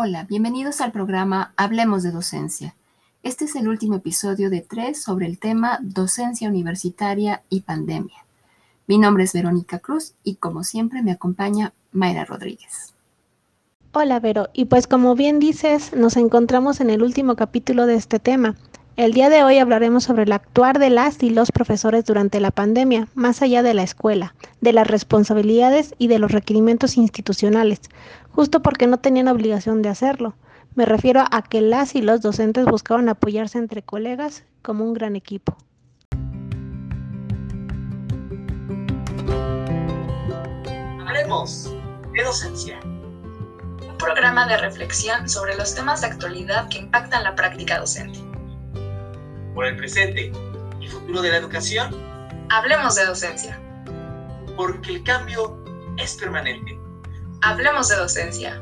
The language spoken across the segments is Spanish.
Hola, bienvenidos al programa Hablemos de Docencia. Este es el último episodio de tres sobre el tema Docencia Universitaria y Pandemia. Mi nombre es Verónica Cruz y como siempre me acompaña Mayra Rodríguez. Hola Vero, y pues como bien dices, nos encontramos en el último capítulo de este tema. El día de hoy hablaremos sobre el actuar de las y los profesores durante la pandemia, más allá de la escuela, de las responsabilidades y de los requerimientos institucionales, justo porque no tenían obligación de hacerlo. Me refiero a que las y los docentes buscaban apoyarse entre colegas como un gran equipo. Hablemos de docencia. Un programa de reflexión sobre los temas de actualidad que impactan la práctica docente. Por el presente y futuro de la educación. Hablemos de docencia. Porque el cambio es permanente. Hablemos de docencia.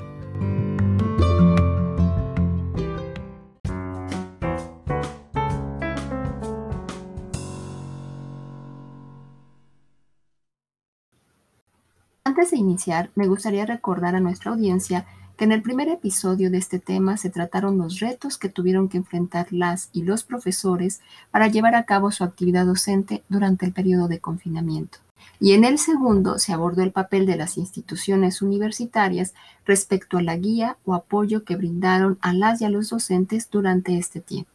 Antes de iniciar, me gustaría recordar a nuestra audiencia que en el primer episodio de este tema se trataron los retos que tuvieron que enfrentar las y los profesores para llevar a cabo su actividad docente durante el periodo de confinamiento. Y en el segundo se abordó el papel de las instituciones universitarias respecto a la guía o apoyo que brindaron a las y a los docentes durante este tiempo.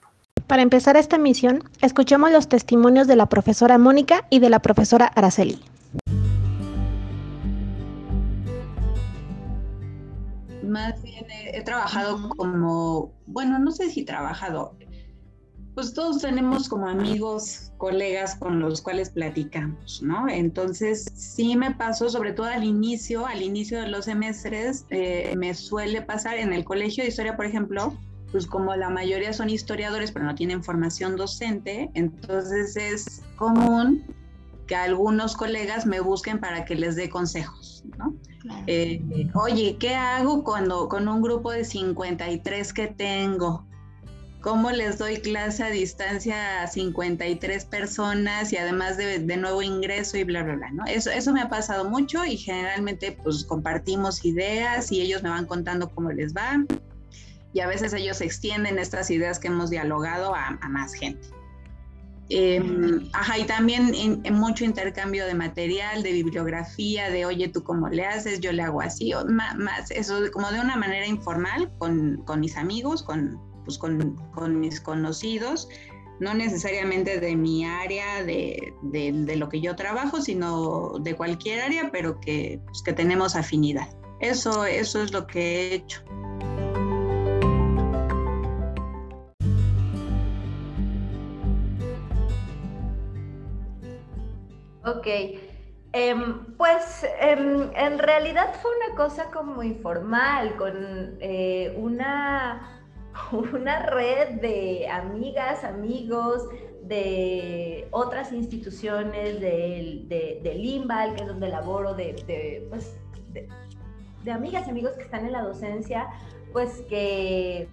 Para empezar esta misión, escuchemos los testimonios de la profesora Mónica y de la profesora Araceli. Más bien he, trabajado como, bueno, no sé si trabajado, pues todos tenemos como amigos, colegas con los cuales platicamos, ¿no? Entonces, sí me pasó, sobre todo al inicio, al inicio de los semestres, eh, me suele pasar en el colegio de historia, por ejemplo, pues como la mayoría son historiadores, pero no tienen formación docente, entonces es común que algunos colegas me busquen para que les dé consejos, ¿no? Eh, oye, ¿qué hago cuando con un grupo de 53 que tengo? ¿Cómo les doy clase a distancia a 53 personas y además de, nuevo ingreso y bla, bla, bla? ¿no? Eso, eso me ha pasado mucho y generalmente pues compartimos ideas y ellos me van contando cómo les va y a veces ellos extienden estas ideas que hemos dialogado a más gente. Em, ajá, y también en, mucho intercambio de material, de bibliografía, de oye, tú cómo le haces, yo le hago así, o más, eso como de una manera informal con, mis amigos, con, pues, con, mis conocidos, no necesariamente de mi área, de, lo que yo trabajo, sino de cualquier área, pero que, pues, que tenemos afinidad. Eso, eso es lo que he hecho. Ok. Em, pues em, en realidad fue una cosa como informal, con eh, una, una red de amigas, amigos, de otras instituciones, del de, de Limbal, que es donde laboro, de, pues, de amigas y amigos que están en la docencia, pues que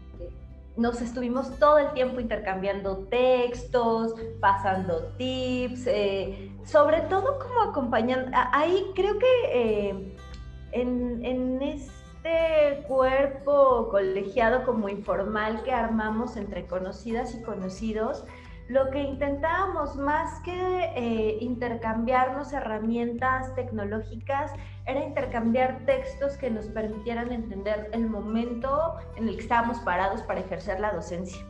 nos estuvimos todo el tiempo intercambiando textos, pasando tips, eh, sobre todo como acompañando. Ahí creo que eh, en, en, este cuerpo colegiado como informal que armamos entre conocidas y conocidos, lo que intentábamos más que eh, intercambiarnos herramientas tecnológicas era intercambiar textos que nos permitieran entender el momento en el que estábamos parados para ejercer la docencia.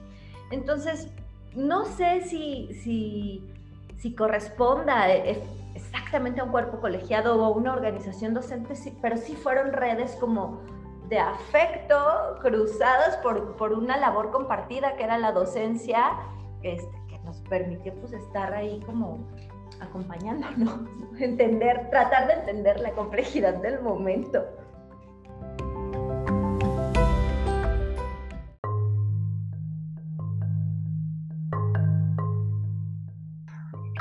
Entonces, no sé si, si, si corresponda e, exactamente a un cuerpo colegiado o a una organización docente, pero sí fueron redes como de afecto cruzadas por, por una labor compartida que era la docencia, este, nos permitió pues estar ahí como acompañándonos, entender, tratar de entender la complejidad del momento.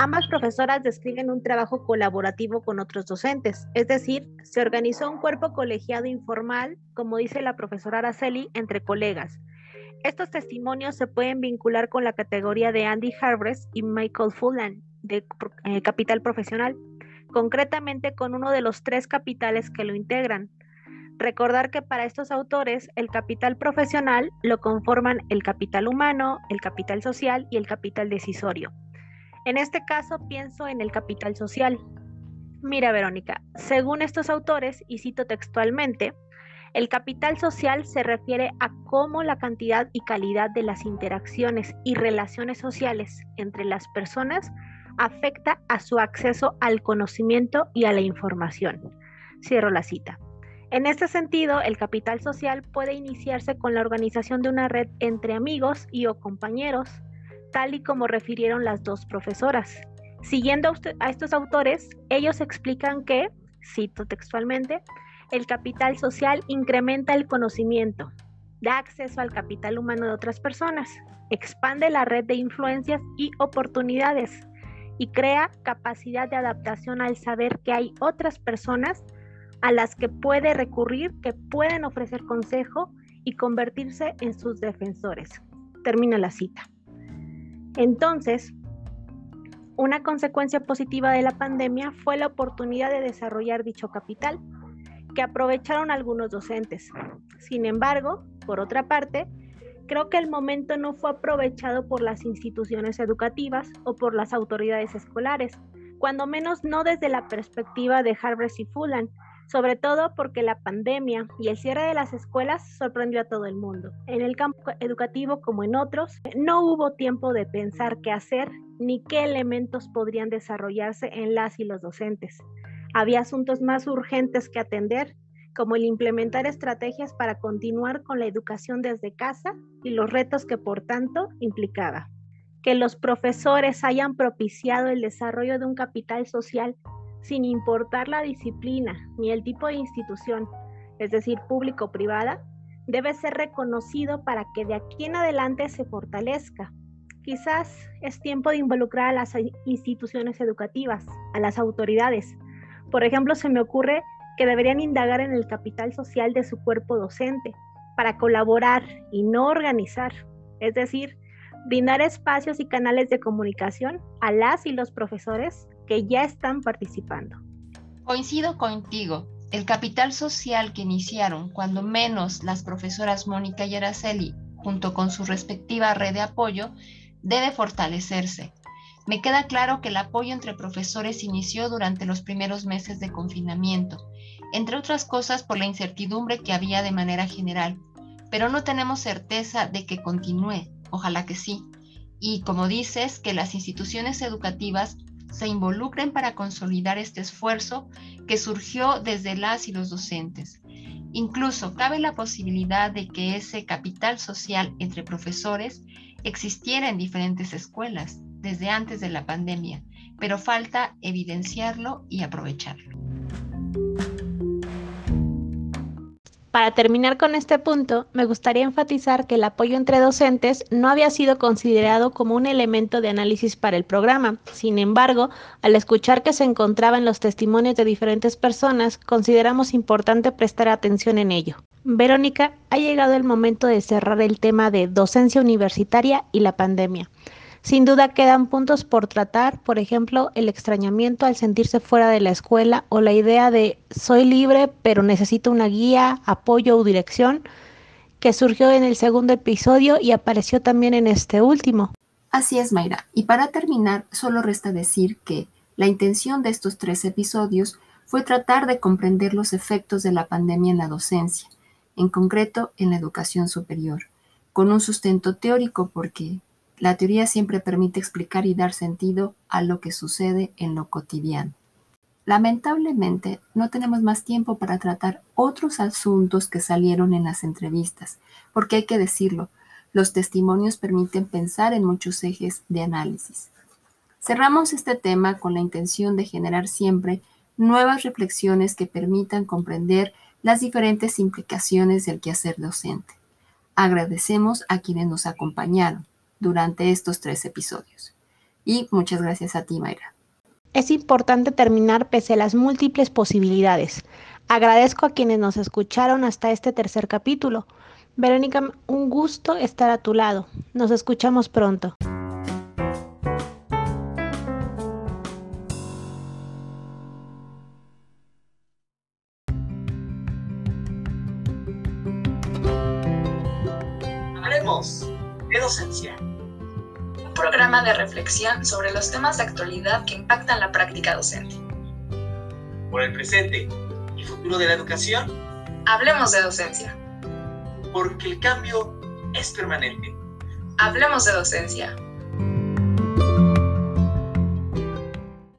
Ambas profesoras describen un trabajo colaborativo con otros docentes, es decir, se organizó un cuerpo colegiado informal, como dice la profesora Araceli, entre colegas, estos testimonios se pueden vincular con la categoría de Andy Harvest y Michael Fullan de eh, Capital Profesional, concretamente con uno de los tres capitales que lo integran. Recordar que para estos autores el capital profesional lo conforman el capital humano, el capital social y el capital decisorio. En este caso pienso en el capital social. Mira, Verónica, según estos autores, y cito textualmente, el capital social se refiere a cómo la cantidad y calidad de las interacciones y relaciones sociales entre las personas afecta a su acceso al conocimiento y a la información. Cierro la cita. En este sentido, el capital social puede iniciarse con la organización de una red entre amigos y o compañeros, tal y como refirieron las dos profesoras. Siguiendo a estos autores, ellos explican que, cito textualmente, el capital social incrementa el conocimiento, da acceso al capital humano de otras personas, expande la red de influencias y oportunidades y crea capacidad de adaptación al saber que hay otras personas a las que puede recurrir, que pueden ofrecer consejo y convertirse en sus defensores. Termina la cita. Entonces, una consecuencia positiva de la pandemia fue la oportunidad de desarrollar dicho capital, que aprovecharon algunos docentes. Sin embargo, por otra parte, creo que el momento no fue aprovechado por las instituciones educativas o por las autoridades escolares, cuando menos no desde la perspectiva de Harvard y Fulham, sobre todo porque la pandemia y el cierre de las escuelas sorprendió a todo el mundo. En el campo educativo como en otros, no hubo tiempo de pensar qué hacer ni qué elementos podrían desarrollarse en las y los docentes. Había asuntos más urgentes que atender, como el implementar estrategias para continuar con la educación desde casa y los retos que por tanto implicaba. Que los profesores hayan propiciado el desarrollo de un capital social sin importar la disciplina ni el tipo de institución, es decir, público privada, debe ser reconocido para que de aquí en adelante se fortalezca. Quizás es tiempo de involucrar a las instituciones educativas, a las autoridades. Por ejemplo, se me ocurre que deberían indagar en el capital social de su cuerpo docente para colaborar y no organizar, es decir, brindar espacios y canales de comunicación a las y los profesores que ya están participando. Coincido contigo. El capital social que iniciaron, cuando menos las profesoras Mónica y Araceli, junto con su respectiva red de apoyo, debe fortalecerse. Me queda claro que el apoyo entre profesores inició durante los primeros meses de confinamiento, entre otras cosas por la incertidumbre que había de manera general, pero no tenemos certeza de que continúe, ojalá que sí. Y como dices, que las instituciones educativas se involucren para consolidar este esfuerzo que surgió desde las y los docentes. Incluso cabe la posibilidad de que ese capital social entre profesores existiera en diferentes escuelas desde antes de la pandemia, pero falta evidenciarlo y aprovecharlo. Para terminar con este punto, me gustaría enfatizar que el apoyo entre docentes no había sido considerado como un elemento de análisis para el programa. Sin embargo, al escuchar que se encontraba en los testimonios de diferentes personas, consideramos importante prestar atención en ello. Verónica, ha llegado el momento de cerrar el tema de docencia universitaria y la pandemia. Sin duda quedan puntos por tratar, por ejemplo, el extrañamiento al sentirse fuera de la escuela o la idea de soy libre pero necesito una guía, apoyo o dirección, que surgió en el segundo episodio y apareció también en este último. Así es, Mayra. Y para terminar, solo resta decir que la intención de estos tres episodios fue tratar de comprender los efectos de la pandemia en la docencia, en concreto en la educación superior, con un sustento teórico porque la teoría siempre permite explicar y dar sentido a lo que sucede en lo cotidiano. Lamentablemente, no tenemos más tiempo para tratar otros asuntos que salieron en las entrevistas, porque hay que decirlo, los testimonios permiten pensar en muchos ejes de análisis. Cerramos este tema con la intención de generar siempre nuevas reflexiones que permitan comprender las diferentes implicaciones del quehacer docente. Agradecemos a quienes nos acompañaron durante estos tres episodios. Y muchas gracias a ti, Mayra. Es importante terminar pese a las múltiples posibilidades. Agradezco a quienes nos escucharon hasta este tercer capítulo. Verónica, un gusto estar a tu lado. Nos escuchamos pronto. Programa de reflexión sobre los temas de actualidad que impactan la práctica docente. Por el presente y futuro de la educación. Hablemos de docencia. Porque el cambio es permanente. Hablemos de docencia.